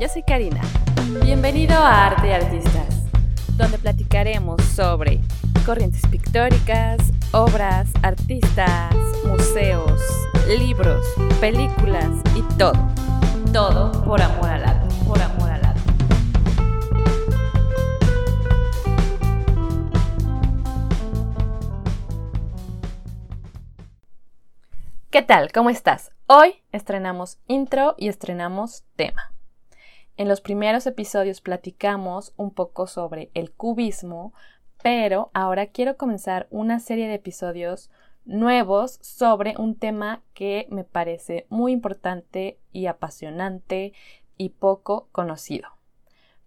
yo soy Karina. Bienvenido a Arte y Artistas, donde platicaremos sobre corrientes pictóricas, obras, artistas, museos, libros, películas y todo. Todo por amor al arte, por amor al arte. ¿Qué tal? ¿Cómo estás? Hoy estrenamos intro y estrenamos tema. En los primeros episodios platicamos un poco sobre el cubismo, pero ahora quiero comenzar una serie de episodios nuevos sobre un tema que me parece muy importante y apasionante y poco conocido,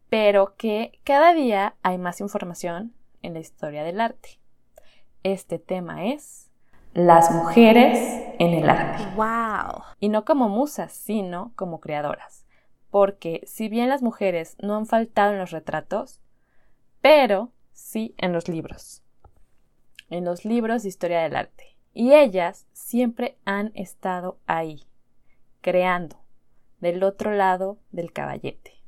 pero que cada día hay más información en la historia del arte. Este tema es las mujeres en el arte. ¡Wow! Y no como musas, sino como creadoras. Porque si bien las mujeres no han faltado en los retratos, pero sí en los libros. En los libros de historia del arte. Y ellas siempre han estado ahí, creando, del otro lado del caballete.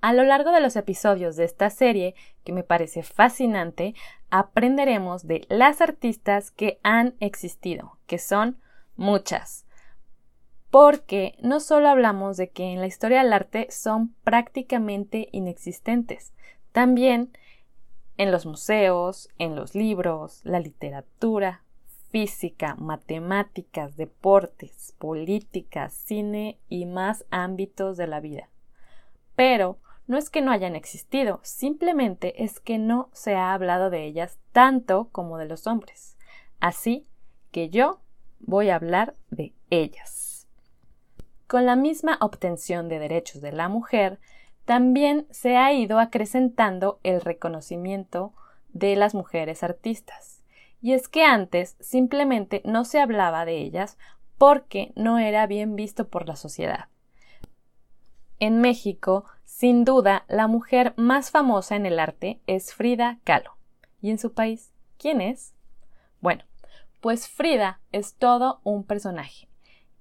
A lo largo de los episodios de esta serie, que me parece fascinante, aprenderemos de las artistas que han existido, que son muchas. Porque no solo hablamos de que en la historia del arte son prácticamente inexistentes, también en los museos, en los libros, la literatura, física, matemáticas, deportes, política, cine y más ámbitos de la vida. Pero no es que no hayan existido, simplemente es que no se ha hablado de ellas tanto como de los hombres. Así que yo voy a hablar de ellas. Con la misma obtención de derechos de la mujer, también se ha ido acrecentando el reconocimiento de las mujeres artistas. Y es que antes simplemente no se hablaba de ellas porque no era bien visto por la sociedad. En México, sin duda, la mujer más famosa en el arte es Frida Kahlo. ¿Y en su país? ¿Quién es? Bueno, pues Frida es todo un personaje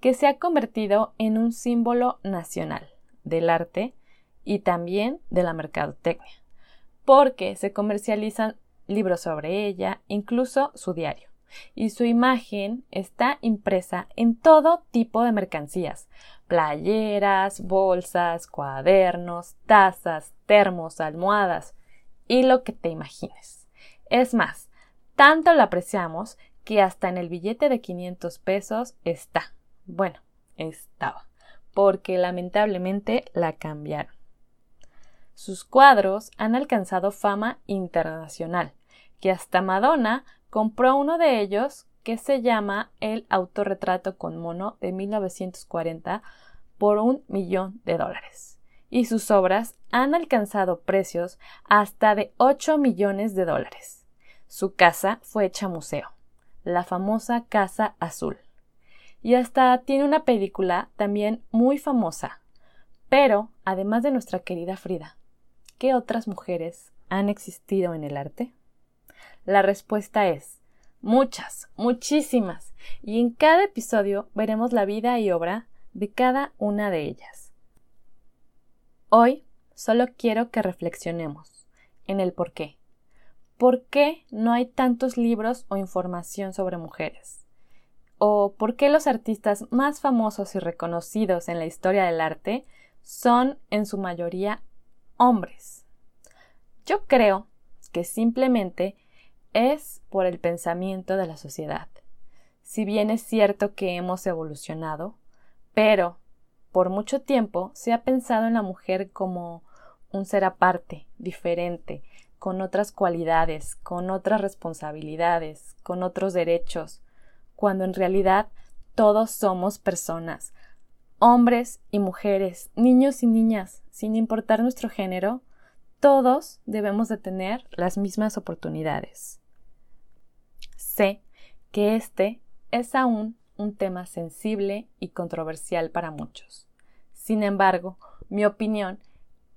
que se ha convertido en un símbolo nacional del arte y también de la mercadotecnia, porque se comercializan libros sobre ella, incluso su diario y su imagen está impresa en todo tipo de mercancías, playeras, bolsas, cuadernos, tazas, termos, almohadas y lo que te imagines. Es más, tanto la apreciamos que hasta en el billete de 500 pesos está. Bueno, estaba, porque lamentablemente la cambiaron. Sus cuadros han alcanzado fama internacional, que hasta Madonna compró uno de ellos que se llama El autorretrato con mono de 1940 por un millón de dólares. Y sus obras han alcanzado precios hasta de 8 millones de dólares. Su casa fue hecha museo, la famosa Casa Azul. Y hasta tiene una película también muy famosa. Pero, además de nuestra querida Frida, ¿qué otras mujeres han existido en el arte? La respuesta es muchas, muchísimas, y en cada episodio veremos la vida y obra de cada una de ellas. Hoy solo quiero que reflexionemos en el por qué. ¿Por qué no hay tantos libros o información sobre mujeres? ¿O por qué los artistas más famosos y reconocidos en la historia del arte son en su mayoría hombres? Yo creo que simplemente es por el pensamiento de la sociedad. Si bien es cierto que hemos evolucionado, pero por mucho tiempo se ha pensado en la mujer como un ser aparte, diferente, con otras cualidades, con otras responsabilidades, con otros derechos, cuando en realidad todos somos personas, hombres y mujeres, niños y niñas, sin importar nuestro género, todos debemos de tener las mismas oportunidades. Sé que este es aún un tema sensible y controversial para muchos. Sin embargo, mi opinión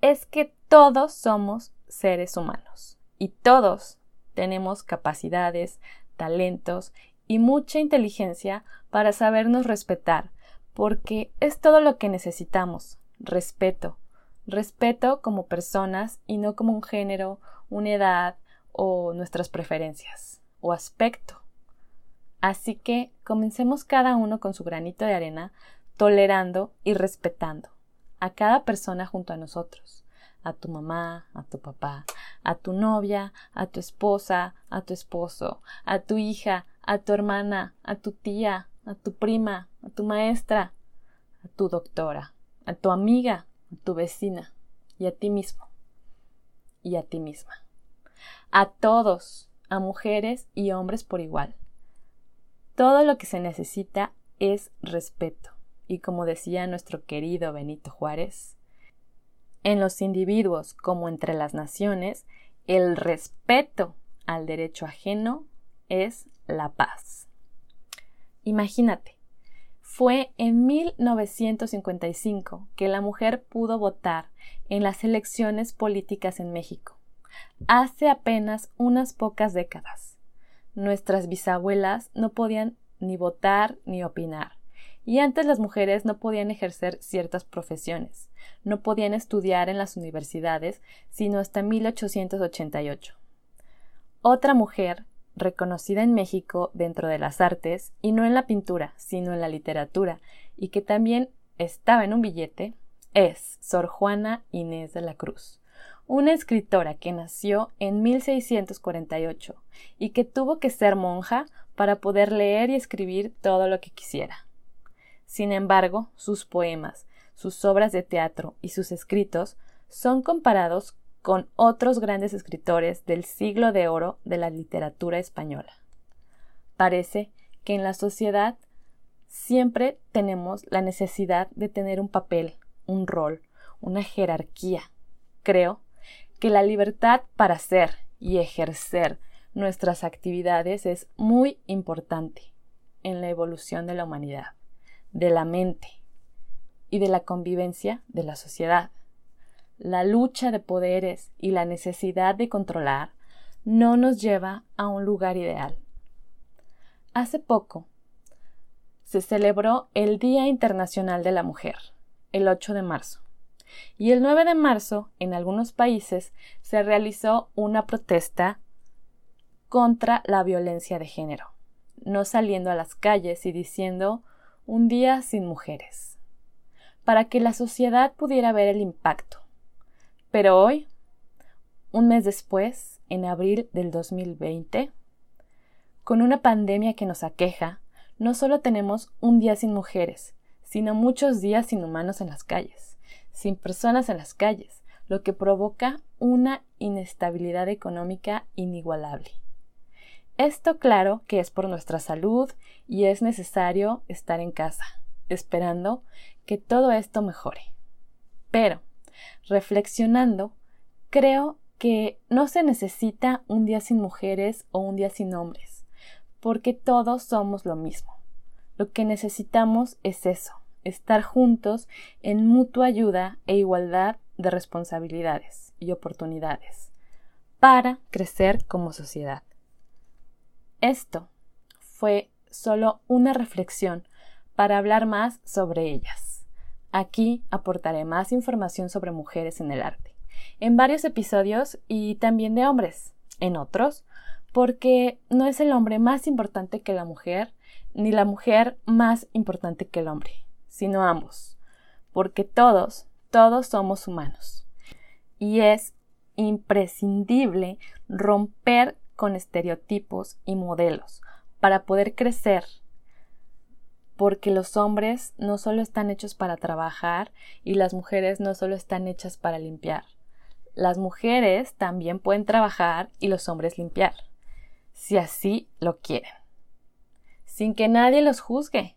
es que todos somos seres humanos y todos tenemos capacidades, talentos y mucha inteligencia para sabernos respetar, porque es todo lo que necesitamos, respeto. Respeto como personas y no como un género, una edad o nuestras preferencias o aspecto. Así que comencemos cada uno con su granito de arena, tolerando y respetando a cada persona junto a nosotros, a tu mamá, a tu papá, a tu novia, a tu esposa, a tu esposo, a tu hija, a tu hermana, a tu tía, a tu prima, a tu maestra, a tu doctora, a tu amiga, a tu vecina y a ti mismo y a ti misma. A todos, a mujeres y hombres por igual. Todo lo que se necesita es respeto. Y como decía nuestro querido Benito Juárez, en los individuos como entre las naciones, el respeto al derecho ajeno es la paz. Imagínate, fue en 1955 que la mujer pudo votar en las elecciones políticas en México, hace apenas unas pocas décadas. Nuestras bisabuelas no podían ni votar ni opinar. Y antes las mujeres no podían ejercer ciertas profesiones, no podían estudiar en las universidades sino hasta 1888. Otra mujer, reconocida en México dentro de las artes, y no en la pintura, sino en la literatura, y que también estaba en un billete, es Sor Juana Inés de la Cruz, una escritora que nació en 1648 y que tuvo que ser monja para poder leer y escribir todo lo que quisiera. Sin embargo, sus poemas, sus obras de teatro y sus escritos son comparados con otros grandes escritores del siglo de oro de la literatura española. Parece que en la sociedad siempre tenemos la necesidad de tener un papel, un rol, una jerarquía. Creo que la libertad para hacer y ejercer nuestras actividades es muy importante en la evolución de la humanidad de la mente y de la convivencia de la sociedad. La lucha de poderes y la necesidad de controlar no nos lleva a un lugar ideal. Hace poco se celebró el Día Internacional de la Mujer, el 8 de marzo, y el 9 de marzo en algunos países se realizó una protesta contra la violencia de género, no saliendo a las calles y diciendo un día sin mujeres, para que la sociedad pudiera ver el impacto. Pero hoy, un mes después, en abril del 2020, con una pandemia que nos aqueja, no solo tenemos un día sin mujeres, sino muchos días sin humanos en las calles, sin personas en las calles, lo que provoca una inestabilidad económica inigualable. Esto claro que es por nuestra salud y es necesario estar en casa, esperando que todo esto mejore. Pero, reflexionando, creo que no se necesita un día sin mujeres o un día sin hombres, porque todos somos lo mismo. Lo que necesitamos es eso, estar juntos en mutua ayuda e igualdad de responsabilidades y oportunidades para crecer como sociedad. Esto fue solo una reflexión para hablar más sobre ellas. Aquí aportaré más información sobre mujeres en el arte, en varios episodios y también de hombres, en otros, porque no es el hombre más importante que la mujer, ni la mujer más importante que el hombre, sino ambos, porque todos, todos somos humanos. Y es imprescindible romper con estereotipos y modelos para poder crecer, porque los hombres no solo están hechos para trabajar y las mujeres no solo están hechas para limpiar. Las mujeres también pueden trabajar y los hombres limpiar, si así lo quieren, sin que nadie los juzgue.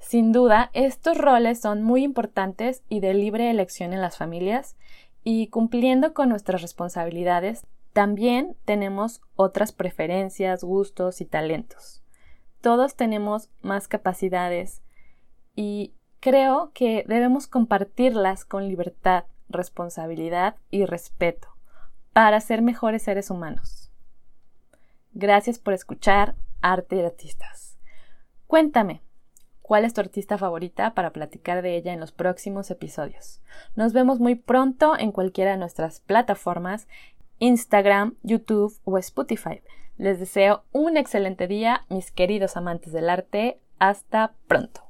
Sin duda, estos roles son muy importantes y de libre elección en las familias, y cumpliendo con nuestras responsabilidades, también tenemos otras preferencias, gustos y talentos todos tenemos más capacidades y creo que debemos compartirlas con libertad, responsabilidad y respeto para ser mejores seres humanos. Gracias por escuchar Arte y Artistas. Cuéntame, ¿cuál es tu artista favorita para platicar de ella en los próximos episodios? Nos vemos muy pronto en cualquiera de nuestras plataformas, Instagram, YouTube o Spotify. Les deseo un excelente día, mis queridos amantes del arte. Hasta pronto.